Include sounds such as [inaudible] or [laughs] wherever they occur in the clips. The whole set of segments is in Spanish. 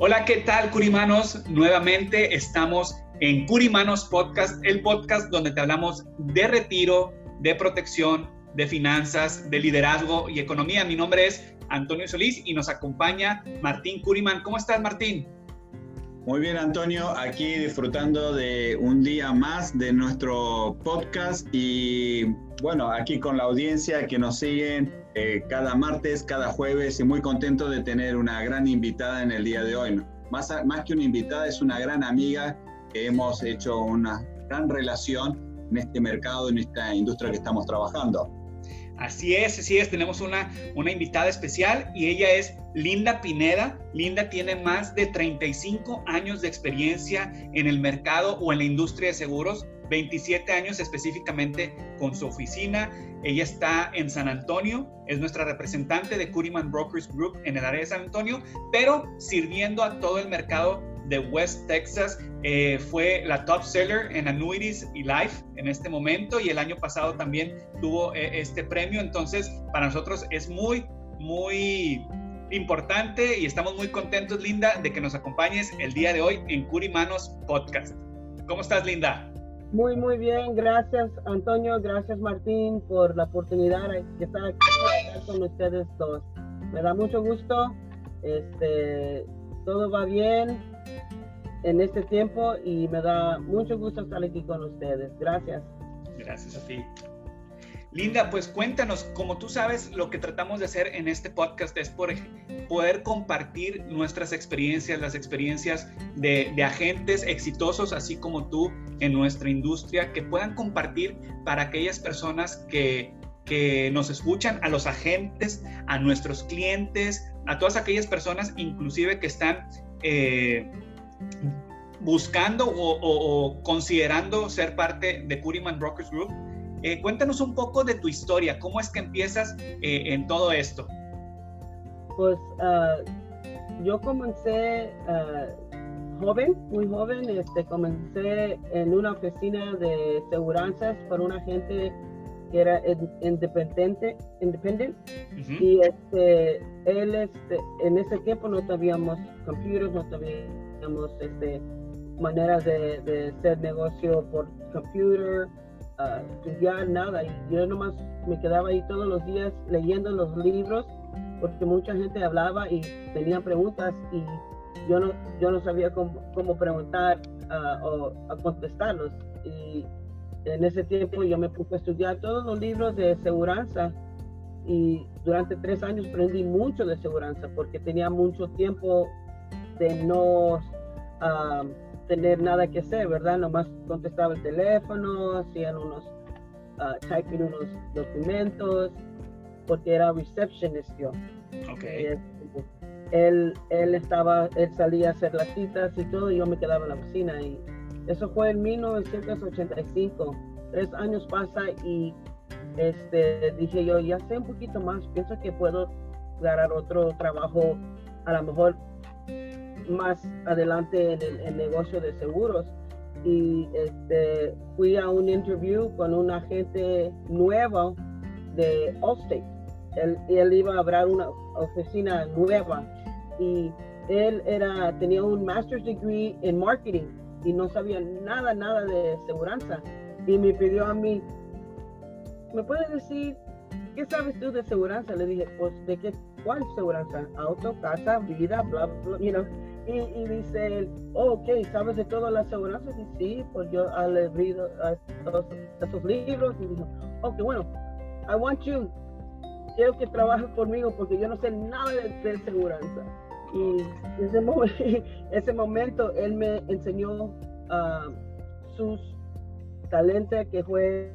Hola, ¿qué tal, Curimanos? Nuevamente estamos en Curimanos Podcast, el podcast donde te hablamos de retiro, de protección, de finanzas, de liderazgo y economía. Mi nombre es Antonio Solís y nos acompaña Martín Curiman. ¿Cómo estás, Martín? Muy bien, Antonio, aquí disfrutando de un día más de nuestro podcast y bueno, aquí con la audiencia que nos siguen eh, cada martes, cada jueves y muy contento de tener una gran invitada en el día de hoy. Más, que una invitada, es una gran amiga que hemos hecho una gran relación en este mercado, en esta industria que estamos trabajando. Así es, así es, tenemos una, una invitada especial y ella es Linda Pineda. Linda tiene más de 35 años de experiencia en el mercado o en la industria de seguros, 27 años específicamente con su oficina. Ella está en San Antonio, es nuestra representante de Curiman Brokers Group en el área de San Antonio, pero sirviendo a todo el mercado de West Texas. Eh, fue la top seller en Annuities y Life en este momento y el año pasado también tuvo eh, este premio. Entonces, para nosotros es muy, muy importante y estamos muy contentos, Linda, de que nos acompañes el día de hoy en Curimanos Podcast. ¿Cómo estás, Linda? Muy, muy bien. Gracias, Antonio. Gracias, Martín, por la oportunidad de estar aquí con ustedes dos. Me da mucho gusto. Este, todo va bien en este tiempo y me da mucho gusto estar aquí con ustedes. Gracias. Gracias a ti. Linda, pues cuéntanos, como tú sabes, lo que tratamos de hacer en este podcast es por poder compartir nuestras experiencias, las experiencias de, agentes exitosos, así como tú en nuestra industria, que puedan compartir para aquellas personas que, nos escuchan, a los agentes, a nuestros clientes, a todas aquellas personas, inclusive que están eh, buscando o, considerando ser parte de Curiman Brokers Group. Eh, cuéntanos un poco de tu historia, cómo es que empiezas eh, en todo esto. Pues ah, yo comencé ah, joven, muy joven, este, comencé en una oficina de seguranzas por un agente que era independiente, independent, y este, él este, en ese tiempo no teníamos computers, no teníamos este, maneras de, de hacer negocio por computer, uh, estudiar nada, y yo nomás me quedaba ahí todos los días leyendo los libros, porque mucha gente hablaba y tenía preguntas y yo no, yo no sabía cómo, cómo preguntar uh, o contestarlos. Y en ese tiempo yo me puse a estudiar todos los libros de seguridad y durante tres años aprendí mucho de seguridad porque tenía mucho tiempo de no ah, tener nada que hacer, ¿verdad? Nomás contestaba el teléfono, hacían unos, uh, typing unos documentos, porque era receptionist yo. Okay. Él, él estaba, él salía a hacer las citas y todo, y yo me quedaba en la oficina y eso fue en 1985. Tres años pasa y este, dije yo, ya sé un poquito más, pienso que puedo ganar otro trabajo, a lo mejor más adelante en el, negocio de seguros. Y este, fui a un interview con un agente nuevo de Allstate. Él, él iba a abrir una oficina nueva y él era, tenía un master's degree en marketing y no sabía nada, nada de seguridad. Y me pidió a mí, ¿me puedes decir qué sabes tú de seguridad? Le dije, pues, ¿de qué? ¿Cuál seguridad? Auto, casa, vida, bla, bla, you know. Y, dice él, oh, ok, ¿sabes de todas las aseguranzas? Y sí, pues yo he leído esos libros y dijo, ok, bueno, I want you, quiero que trabajes conmigo porque yo no sé nada de, de aseguranza. Y ese, momento, [laughs] ese momento él me enseñó uh, sus talentos que fue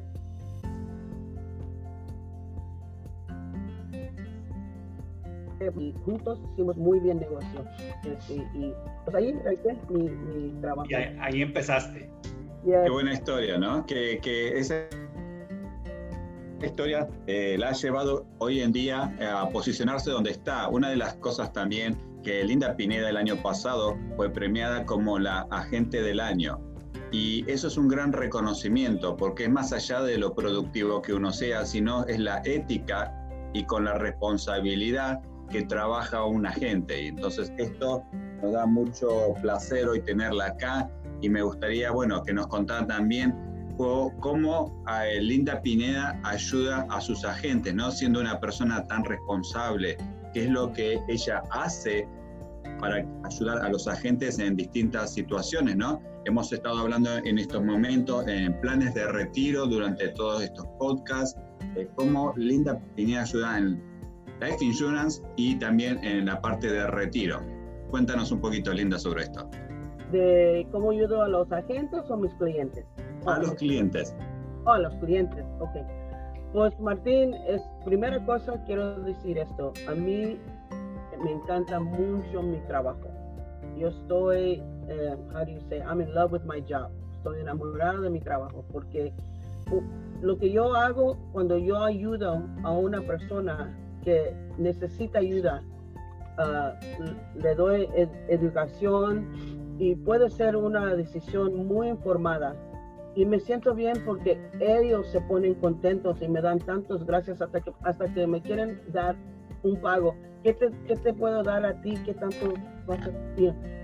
y juntos hicimos muy bien negocio. Este, y pues ahí mi, mi trabajo. Y ahí, empezaste. Qué buena historia, ¿no? Que, que esa historia eh, la ha llevado hoy en día a posicionarse donde está. Una de las cosas también que Linda Pineda el año pasado fue premiada como la agente del año. Y eso es un gran reconocimiento porque es más allá de lo productivo que uno sea, sino es la ética y con la responsabilidad que trabaja un agente. Y entonces esto nos da mucho placer hoy tenerla acá y me gustaría, bueno, que nos contara también cómo Linda Pineda ayuda a sus agentes, ¿no? Siendo una persona tan responsable, qué es lo que ella hace para ayudar a los agentes en distintas situaciones, ¿no? Hemos estado hablando en estos momentos en planes de retiro durante todos estos podcasts, de cómo Linda Pineda ayuda en Life Insurance y también en la parte de retiro. Cuéntanos un poquito, Linda, sobre esto. ¿De cómo ayudo a los agentes o mis clientes? A los clientes. a los clientes, ok. Pues Martín, es primera cosa quiero decir esto. A mí me encanta mucho mi trabajo. Yo estoy, eh, how do you say, I'm in love with my job. Estoy enamorado de mi trabajo porque lo que yo hago cuando yo ayudo a una persona que necesita ayuda, ah, le doy educación y puede ser una decisión muy informada. Y me siento bien porque ellos se ponen contentos y me dan tantos gracias hasta que, hasta que me quieren dar un pago. ¿Qué te, qué te puedo dar a ti? ¿Qué tanto vas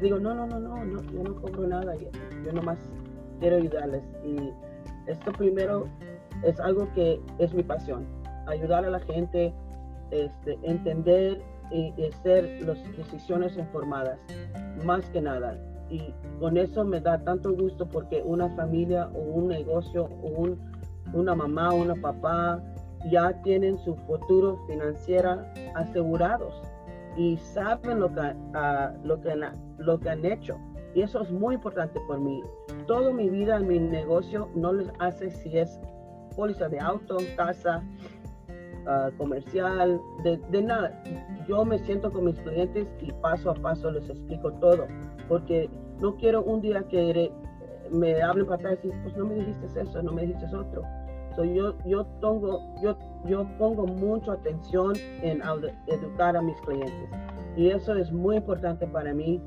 Digo, no, no, no, no, no, yo no cobro nada. Yo, yo nomás quiero ayudarles. Y esto primero es algo que es mi pasión. Ayudar a la gente, este, entender y, hacer las decisiones informadas, más que nada. Y con eso me da tanto gusto porque una familia o un negocio o un, una mamá o una papá ya tienen su futuro financiero asegurados y saben lo que, uh, lo, que, lo que han hecho. Y eso es muy importante por mí. Toda mi vida mi negocio no les hace si es póliza de auto, casa, Ah, comercial, de, nada. Yo me siento con mis clientes y paso a paso les explico todo, porque no quiero un día que me hablen para atrás y decir, pues no me dijiste eso, no me dijiste otro. So, yo, yo, tengo, yo, yo pongo mucha atención en educar a mis clientes y eso es muy importante para mí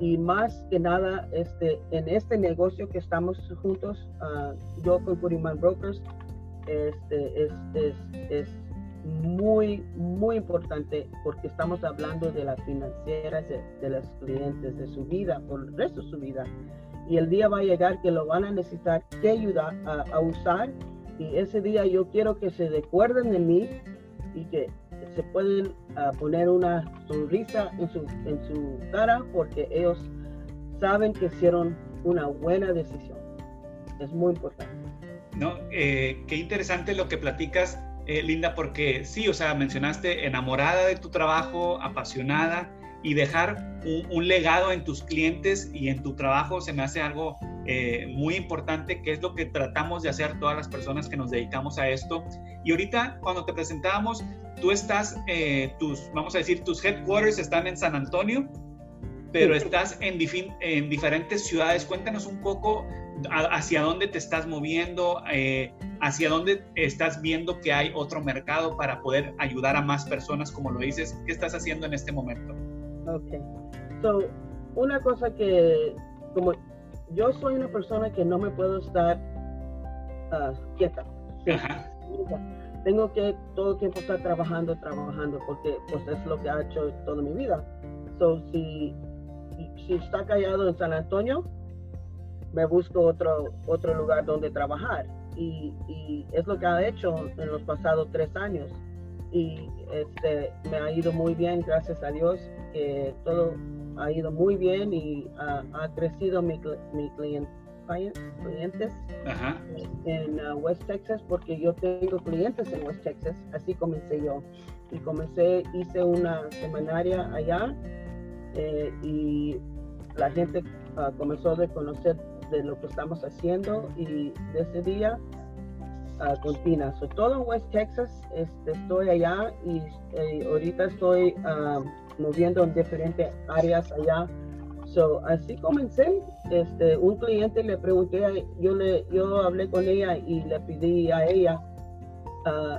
y más que nada este, en este negocio que estamos juntos, uh, yo con Curiman Brokers, este, es, es, es muy, muy importante porque estamos hablando de las financieras de, los clientes, de su vida, por el resto de su vida. Y el día va a llegar que lo van a necesitar que ayudar a, usar. Y ese día yo quiero que se recuerden de mí y que se pueden ah, poner una sonrisa en su, en su cara porque ellos saben que hicieron una buena decisión. Es muy importante. No, eh, qué interesante lo que platicas eh, Linda, porque sí, o sea, mencionaste enamorada de tu trabajo, apasionada y dejar un, legado en tus clientes y en tu trabajo se me hace algo eh, muy importante, que es lo que tratamos de hacer todas las personas que nos dedicamos a esto. Y ahorita, cuando te presentábamos, tú estás, eh, tus, vamos a decir, tus headquarters están en San Antonio, pero estás en, en diferentes ciudades. Cuéntanos un poco hacia dónde te estás moviendo, eh, hacia dónde estás viendo que hay otro mercado para poder ayudar a más personas, como lo dices. ¿Qué estás haciendo en este momento? Ok. So, una cosa que, como yo soy una persona que no me puedo estar ah, quieta. Tengo que todo el tiempo estar trabajando, trabajando, porque pues es lo que ha hecho toda mi vida. So, si, si está callado en San Antonio, me busco otro, otro lugar donde trabajar. Y, es lo que ha hecho en los pasados tres años. Y este, me ha ido muy bien, gracias a Dios, que todo ha ido muy bien y ha crecido mi, mi cliente clientes en uh, West Texas porque yo tengo clientes en West Texas, así comencé yo. Y comencé, hice una semanaria allá eh, y la gente uh, comenzó a conocer de lo que estamos haciendo y de ese día uh, continúa. todo en West Texas, este, estoy allá y eh, ahorita estoy moviendo en diferentes áreas allá So, así comencé. Este, un cliente le pregunté, yo le, yo hablé con ella y le pedí a ella, uh,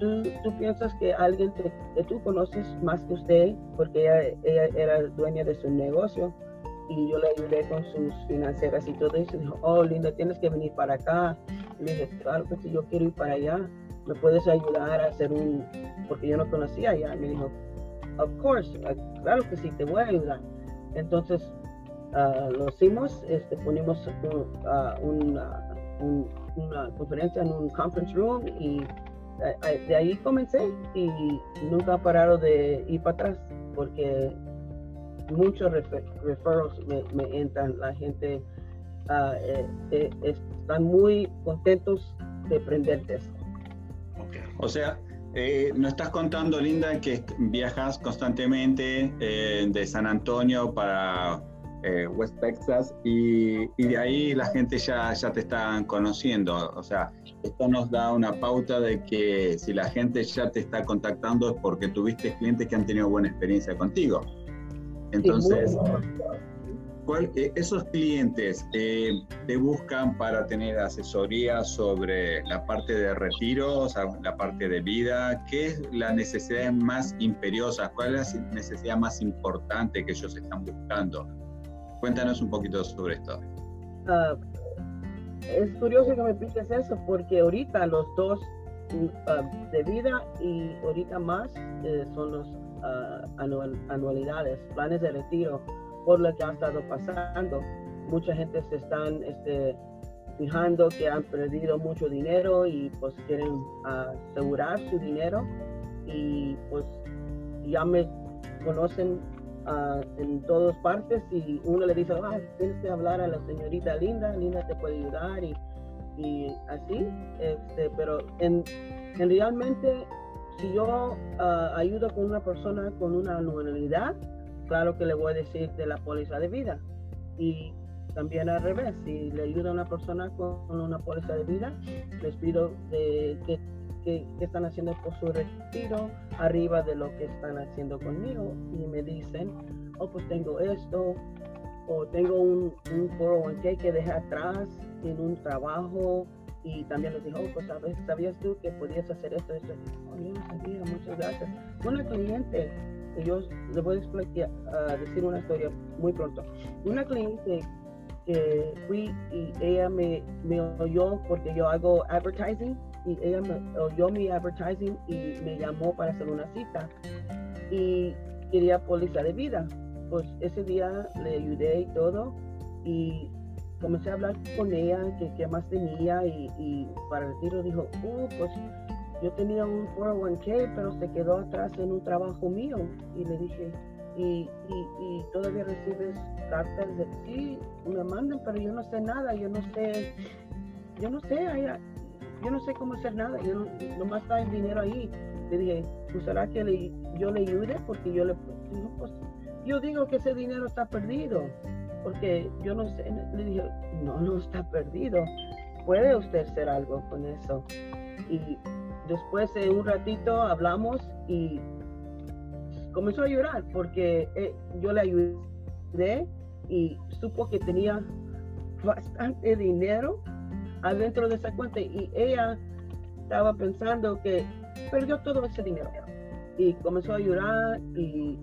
¿tú, ¿tú, piensas que alguien que tú conoces más que usted, porque ella, era dueña de su negocio y yo le ayudé con sus financieras y todo eso. Dijo, oh, Linda, tienes que venir para acá. le dije, claro que si yo quiero ir para allá, me puedes ayudar a hacer un, porque yo no conocía allá. Me dijo, of course, claro que sí, te voy a ayudar. Entonces, uh, lo hicimos, este, ponimos una, una, conferencia en un conference room y de ahí comencé y nunca he parado de ir para atrás porque muchos referros me, entran, la gente uh, eh, eh, están muy contentos de aprender de esto. O sea, eh, nos estás contando, Linda, que viajas constantemente eh, de San Antonio para eh, West Texas y, de ahí la gente ya, ya te está conociendo. O sea, esto nos da una pauta de que si la gente ya te está contactando es porque tuviste clientes que han tenido buena experiencia contigo. Entonces, eh, esos clientes eh, te buscan para tener asesoría sobre la parte de retiro, o sea, la parte de vida. ¿Qué es la necesidad más imperiosa? ¿Cuál es la necesidad más importante que ellos están buscando? Cuéntanos un poquito sobre esto. Ah, es curioso que me piques eso porque ahorita los dos uh, de vida y ahorita más eh, son los uh, anualidades, planes de retiro por lo que ha estado pasando. Mucha gente se están este, fijando que han perdido mucho dinero y pues quieren asegurar su dinero y pues ya me conocen uh, en todas partes y uno le dice, ah, tienes que hablar a la señorita Linda, Linda te puede ayudar y, y así, este, pero en, en realmente si yo uh, ayudo con una persona con una anualidad, claro que le voy a decir de la póliza de vida. Y también al revés, si le ayuda a una persona con una póliza de vida, les pido de que, están haciendo por su retiro arriba de lo que están haciendo conmigo y me dicen, oh, pues tengo esto, o tengo un, un 401k que dejé atrás en un trabajo y también les digo, oh, pues. ¿sabías tú que podías hacer esto, esto? Oh, sabía, muchas gracias. Una cliente yo les voy a explicar, decir una historia muy pronto. Una cliente que fui y ella me, me oyó porque yo hago advertising y ella me oyó mi advertising y me llamó para hacer una cita y quería póliza de vida. Pues ese día le ayudé y todo y comencé a hablar con ella que qué más tenía y, para el tiro dijo, oh, pues yo tenía un 401k, pero se quedó atrás en un trabajo mío. Y le dije, y, y, todavía recibes cartas de sí, me mandan, pero yo no sé nada, yo no sé, yo no sé, yo no sé cómo hacer nada, yo no, nomás está el dinero ahí. Le dije, pues será que le, yo le ayude porque yo le, pues, yo digo que ese dinero está perdido, porque yo no sé, le dije, no, no está perdido, puede usted hacer algo con eso. Y después de un ratito hablamos y comenzó a llorar porque eh, yo le ayudé y supo que tenía bastante dinero adentro de esa cuenta y ella estaba pensando que perdió todo ese dinero y comenzó a llorar y,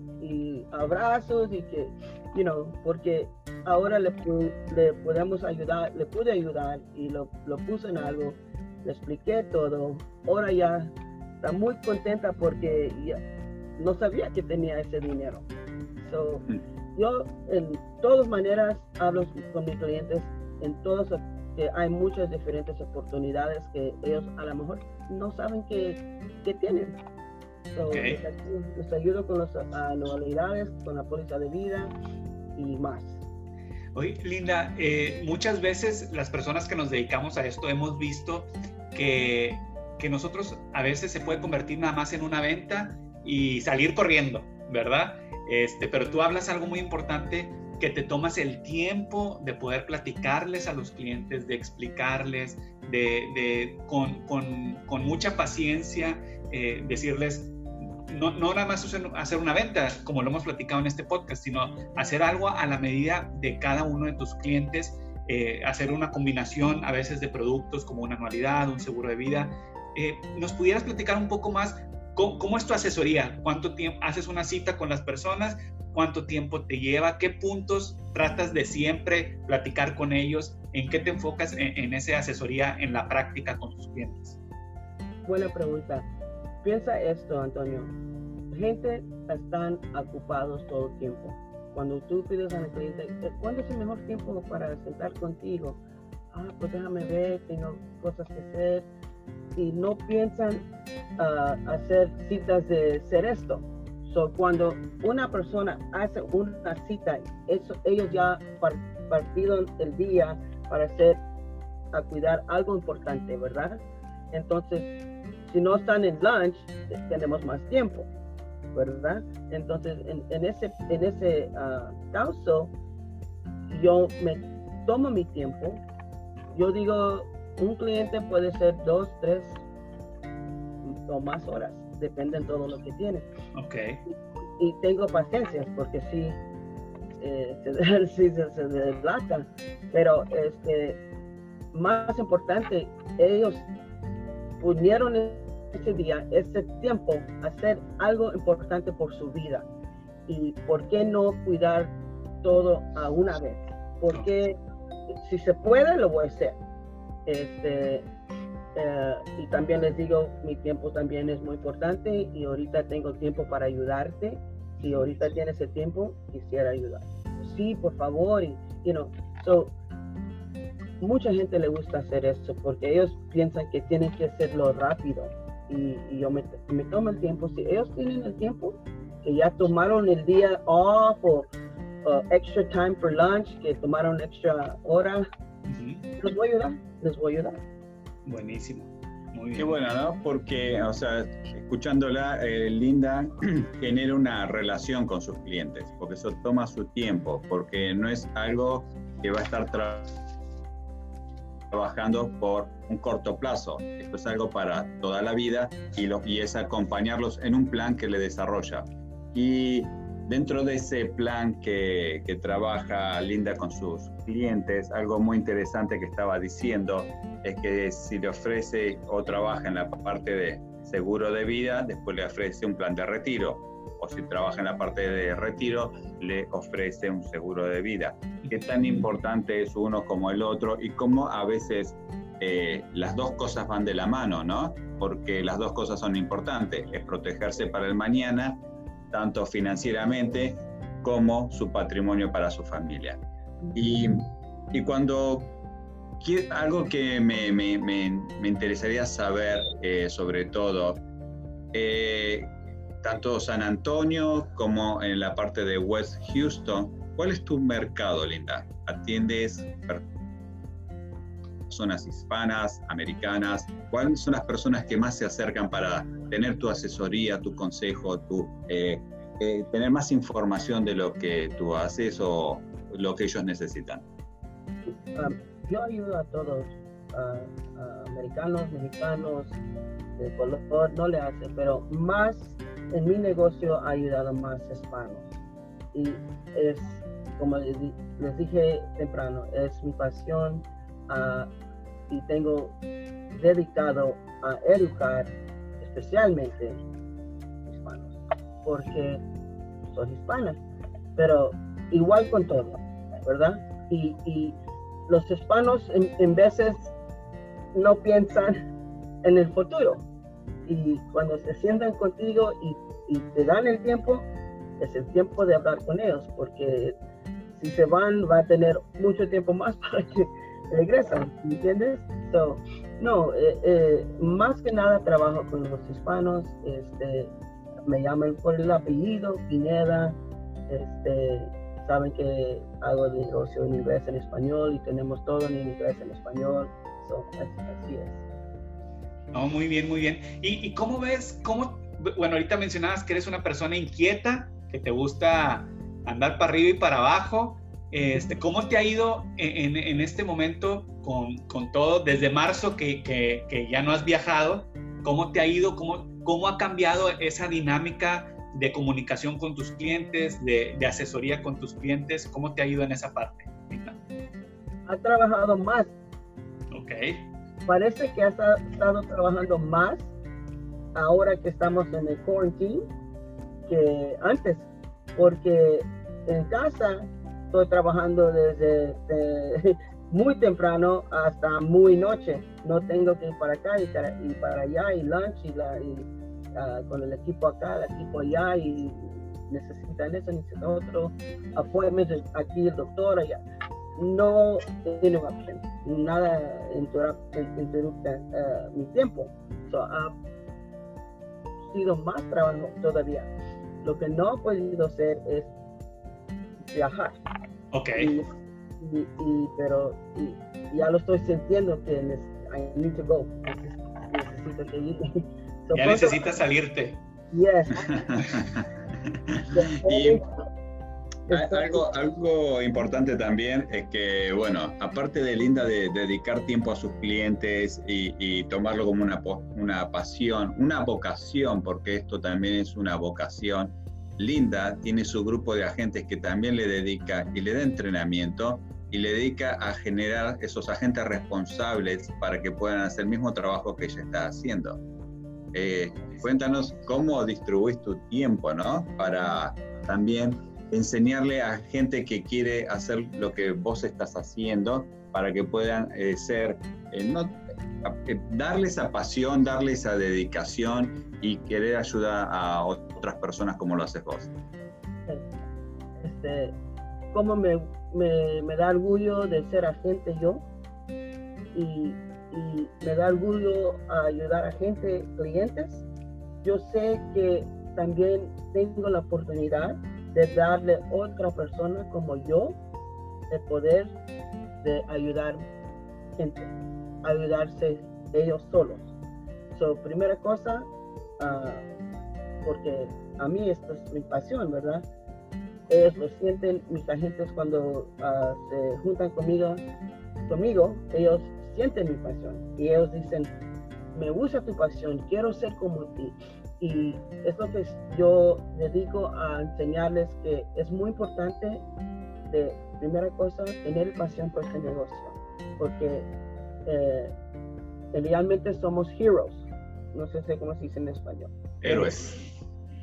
abrazos y que, you know, porque ahora le, le podemos ayudar, le pude ayudar y lo, lo puse en algo le expliqué todo. Ahora ya está muy contenta porque ya no sabía que tenía ese dinero. So, yo en todas maneras hablo con mis clientes, en todas que hay muchas diferentes oportunidades que ellos a lo mejor no saben que, que tienen. les, ayudo, con las anualidades, con la póliza de vida y más. Oye, Linda, eh, muchas veces las personas que nos dedicamos a esto hemos visto que, que nosotros a veces se puede convertir nada más en una venta y salir corriendo, ¿verdad? Este, pero tú hablas algo muy importante que te tomas el tiempo de poder platicarles a los clientes, de explicarles, de, de con, con, con, mucha paciencia, eh, decirles, no, no, nada más hacer una venta, como lo hemos platicado en este podcast, sino hacer algo a la medida de cada uno de tus clientes, eh, hacer una combinación a veces de productos como una anualidad, un seguro de vida. Eh, ¿Nos pudieras platicar un poco más ¿Cómo, es tu asesoría? ¿Cuánto tiempo haces una cita con las personas? ¿Cuánto tiempo te lleva? ¿Qué puntos tratas de siempre platicar con ellos? ¿En qué te enfocas en, esa asesoría en la práctica con tus clientes? Buena pregunta. Piensa esto, Antonio. Gente están ocupados todo el tiempo. Cuando tú pides a un cliente, eh, ¿cuándo es el mejor tiempo para sentar contigo? Ah, pues déjame ver, tengo cosas que hacer y no piensan uh, hacer citas de ser esto. So, cuando una persona hace una cita, eso, ellos ya partido el día para hacer, a cuidar algo importante, ¿verdad? Entonces, si no están en lunch, tenemos más tiempo, ¿verdad? Entonces, en, ese, en ese uh, caso, yo me tomo mi tiempo. Yo digo, un cliente puede ser dos, tres o más horas, depende de todo lo que tiene. Ok. Y, tengo paciencia porque sí, eh, se, [laughs] sí se, se pero este, más importante, ellos unieron ese día, ese tiempo, hacer algo importante por su vida. ¿Y por qué no cuidar todo a una vez? Porque si se puede, lo voy a hacer este, eh, y también les digo, mi tiempo también es muy importante y ahorita tengo tiempo para ayudarte. Si ahorita tienes el tiempo, quisiera ayudar. Sí, por favor. Y, you know, so, mucha gente le gusta hacer eso porque ellos piensan que tienen que hacerlo rápido. Y, yo me, me, tomo el tiempo. Si ellos tienen el tiempo, que ya tomaron el día off o extra time for lunch, que tomaron extra hora, los voy a ayudar les voy a ayudar. Buenísimo. Muy bien. Qué bueno, ¿no? Porque, o sea, escuchándola, eh, Linda [clears throat] genera una relación con sus clientes, porque eso toma su tiempo, porque no es algo que va a estar trabajando por un corto plazo. Esto es algo para toda la vida y, lo, y es acompañarlos en un plan que le desarrolla. Y Dentro de ese plan que, trabaja Linda con sus clientes, algo muy interesante que estaba diciendo es que si le ofrece o trabaja en la parte de seguro de vida, después le ofrece un plan de retiro. O si trabaja en la parte de retiro, le ofrece un seguro de vida. ¿Qué tan importante es uno como el otro y cómo a veces eh, las dos cosas van de la mano, ¿no? Porque las dos cosas son importantes, es protegerse para el mañana tanto financieramente como su patrimonio para su familia. Y, y cuando algo que me, me, me, interesaría saber eh, sobre todo, eh, tanto San Antonio como en la parte de West Houston, ¿cuál es tu mercado, Linda? ¿Atiendes personas hispanas, americanas? ¿Cuáles son las personas que más se acercan para tener tu asesoría, tu consejo, tu, eh, eh, tener más información de lo que tú haces o lo que ellos necesitan? Um, yo ayudo a todos, americanos, mexicanos, de no le hace, pero más en mi negocio ha ayudado más hispanos. Y es, como les, dije temprano, es mi pasión uh, y tengo dedicado a educar especialmente hispanos, porque soy hispana, pero igual con todo, ¿verdad? Y, los hispanos en, veces no piensan en el futuro. Y cuando se sientan contigo y, te dan el tiempo, es el tiempo de hablar con ellos, porque si se van va a tener mucho tiempo más [laughs] para que regresan, ¿entiendes? So, no, eh, eh, más que nada trabajo con los hispanos, este, me llaman por el apellido, Pineda, este, saben que hago negocio en inglés, en español y tenemos todo en inglés, en español, así, es. No, muy bien, muy bien. ¿Y, ¿Y, cómo ves, cómo, bueno, ahorita mencionabas que eres una persona inquieta, que te gusta andar para arriba y para abajo. Este, ¿Cómo te ha ido en, en este momento con, con, todo, desde marzo que, que, que, ya no has viajado? ¿Cómo te ha ido? ¿Cómo, cómo ha cambiado esa dinámica de comunicación con tus clientes, de, de, asesoría con tus clientes? ¿Cómo te ha ido en esa parte? Ha trabajado más. Ok. Parece que has estado trabajando más ahora que estamos en el quarantine que antes, porque en casa estoy trabajando desde [laughs] muy temprano hasta muy noche. No tengo que ir para acá y para, allá y lunch y, uh, con el equipo acá, el equipo allá y necesitan eso, necesitan otro, appointment aquí el doctor allá. No tiene opción, nada interrupta uh, mi tiempo. So, ha sido más trabajo todavía. Lo que no he podido hacer es viajar. Ok. Y, y, pero y, ya lo estoy sintiendo que I need to go. Necesito que ir. [laughs] So, ya necesitas salirte. Yes. [laughs] y algo, algo importante también es que, bueno, aparte de Linda de, dedicar tiempo a sus clientes y, y, tomarlo como una, una pasión, una vocación, porque esto también es una vocación, Linda tiene su grupo de agentes que también le dedica y le da entrenamiento y le dedica a generar esos agentes responsables para que puedan hacer el mismo trabajo que ella está haciendo. Eh, cuéntanos cómo distribuís tu tiempo, ¿no? Para también enseñarle a gente que quiere hacer lo que vos estás haciendo para que puedan eh, ser, eh, no, darle esa pasión, darle esa dedicación y querer ayudar a otras personas como lo haces vos. Este, como me, me, da orgullo de ser agente yo y, me da orgullo ayudar a gente, clientes. Yo sé que también tengo la oportunidad de darle a otra persona como yo el poder de ayudar gente, ayudarse ellos solos. So, primera cosa, uh, porque a mí esto es mi pasión, ¿verdad? Ellos lo sienten, mis agentes cuando uh, se juntan conmigo, conmigo, ellos sienten mi pasión y ellos dicen, me gusta tu pasión, quiero ser como ti. Y es lo que yo dedico a enseñarles que es muy importante de primera cosa tener pasión por este negocio, porque eh, realmente somos heroes, no sé cómo se dice en español. Héroes.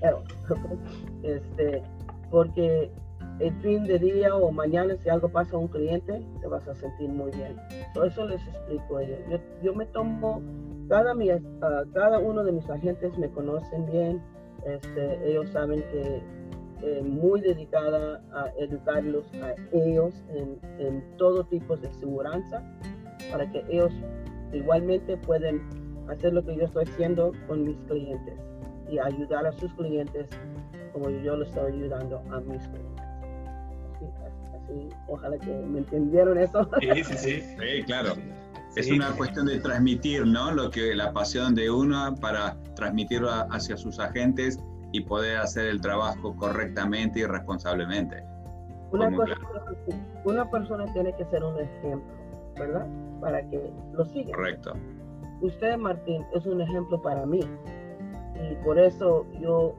[laughs] Este, porque el fin de día o mañana si algo pasa a un cliente, te vas a sentir muy bien. Por eso les explico a ellos. Yo, yo me tomo, cada, mi, uh, cada uno de mis agentes me conocen bien, este, ellos saben que eh, muy dedicada a educarlos a ellos en, en todo tipo de seguridad para que ellos igualmente pueden hacer lo que yo estoy haciendo con mis clientes y ayudar a sus clientes como yo lo estoy ayudando a mis clientes. Así, ojalá que me entendieron eso. Sí, sí, sí. sí claro. Es una cuestión de transmitir, ¿no? Lo que la pasión de uno para transmitirlo hacia sus agentes y poder hacer el trabajo correctamente y responsablemente. Una, cosa, una persona tiene que ser un ejemplo, ¿verdad? Para que lo siga. Correcto. Usted, Martín, es un ejemplo para mí y por eso yo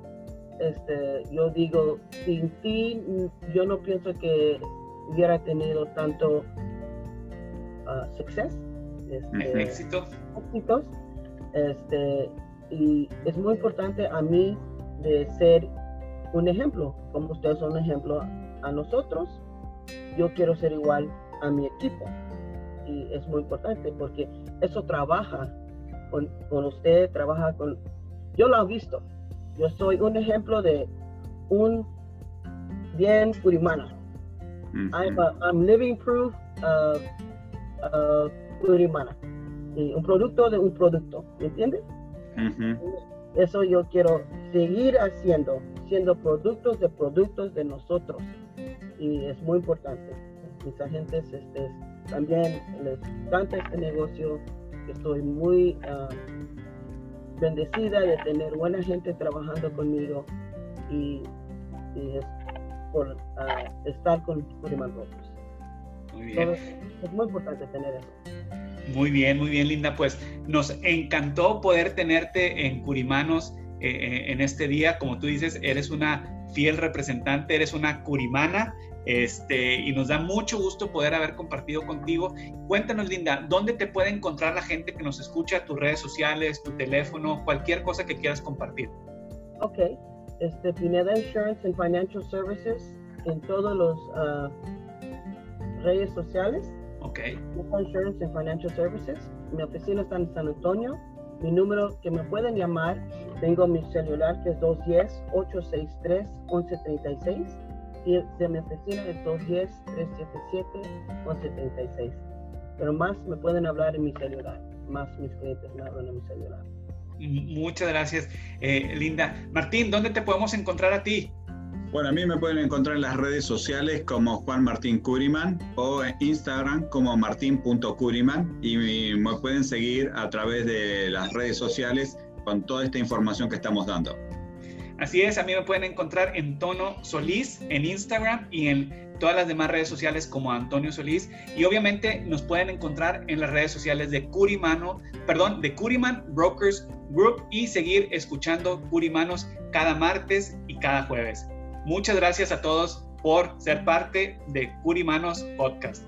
este, yo digo, sin ti yo no pienso que hubiera tenido tanto uh, suceso. Este, éxito. Éxitos. Este, y es muy importante a mí de ser un ejemplo, como ustedes son un ejemplo a nosotros. Yo quiero ser igual a mi equipo. Y es muy importante porque eso trabaja con, con usted, trabaja con yo lo he visto. Yo soy un ejemplo de un bien Purimana. I'm, living proof of, Purimana. un producto de un producto, ¿me entiendes? eso yo quiero seguir haciendo, siendo productos de productos de nosotros. Y es muy importante. Mis agentes este, también les encanta este negocio. Estoy muy ah, bendecida de tener buena gente trabajando conmigo y, es por ah, estar con Curiman Brokers. Muy bien. es muy importante tener eso. Muy bien, muy bien, Linda. Pues nos encantó poder tenerte en Curimanos eh, eh, en este día. Como tú dices, eres una fiel representante, eres una curimana. Este, y nos da mucho gusto poder haber compartido contigo. Cuéntanos, Linda, ¿dónde te puede encontrar la gente que nos escucha? Tus redes sociales, tu teléfono, cualquier cosa que quieras compartir. Ok, este, Pineda Insurance and Financial Services en todos los uh, redes sociales. Ok. Insurance and Financial Services. Mi oficina está en San Antonio. Mi número que me pueden llamar, tengo mi celular que es 210-863-1136 y de mi oficina es 210-377-1136. Pero más me pueden hablar en mi celular, más mis clientes me hablan en mi celular. Muchas gracias, eh, Linda. Martín, ¿dónde te podemos encontrar a ti? Bueno, a mí me pueden encontrar en las redes sociales como Juan Martín Curiman o en Instagram como martín.curiman y me pueden seguir a través de las redes sociales con toda esta información que estamos dando. Así es, a mí me pueden encontrar en Tono Solís en Instagram y en todas las demás redes sociales como Antonio Solís y obviamente nos pueden encontrar en las redes sociales de Curimano, perdón, de Curiman Brokers Group y seguir escuchando Curimanos cada martes y cada jueves. Muchas gracias a todos por ser parte de Curimanos Podcast.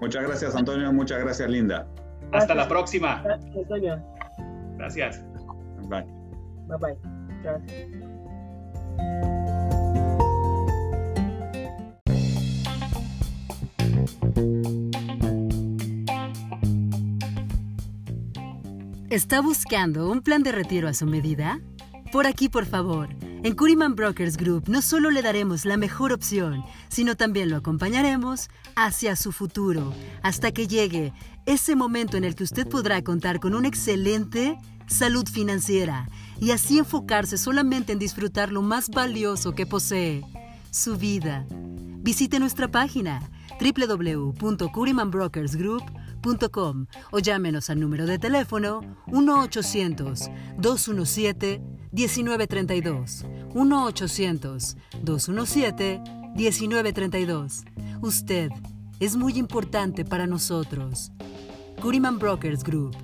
Muchas gracias, Antonio. Muchas gracias, Linda. Hasta la próxima. Gracias, Antonio. Gracias. Bye. Bye bye. Gracias. ¿Está buscando un plan de retiro a su medida? Por aquí, por favor. En Curiman Brokers Group no solo le daremos la mejor opción, sino también lo acompañaremos hacia su futuro, hasta que llegue ese momento en el que usted podrá contar con una excelente salud financiera y así enfocarse solamente en disfrutar lo más valioso que posee, su vida. Visite nuestra página www.curimanbrokersgroup.com o llámenos al número de teléfono 1-800-217 1932 1-800-217-1932. Usted es muy importante para nosotros. Curiman Brokers Group